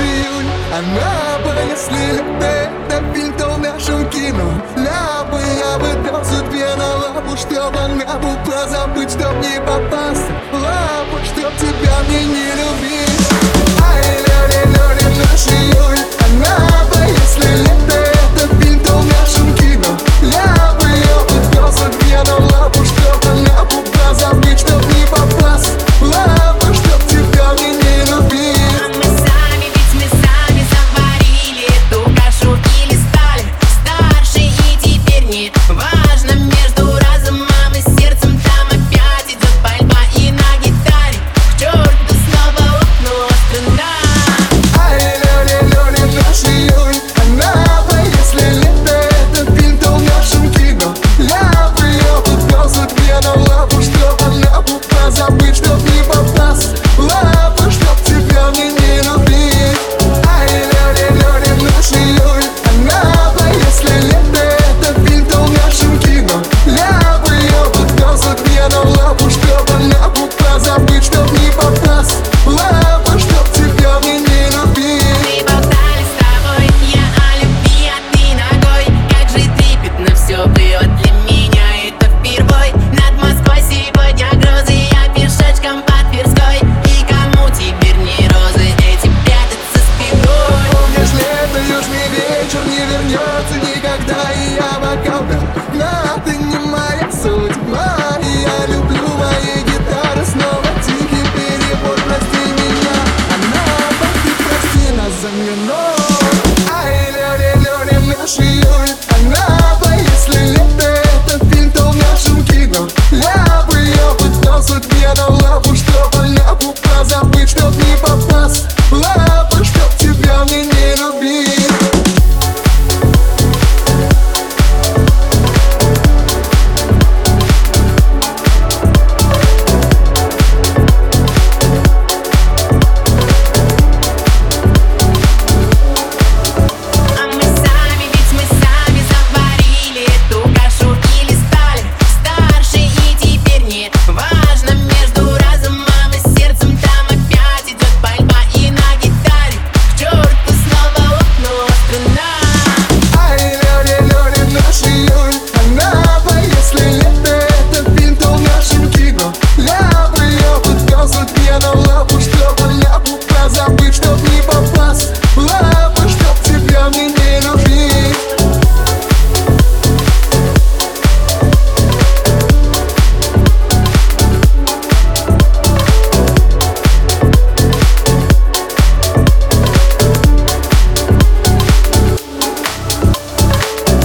июнь Она бы, если ты это фильм, то в нашем кино Ляпы я бы дал судьбе на лапу Чтоб она бы позабыть, чтоб не попасть.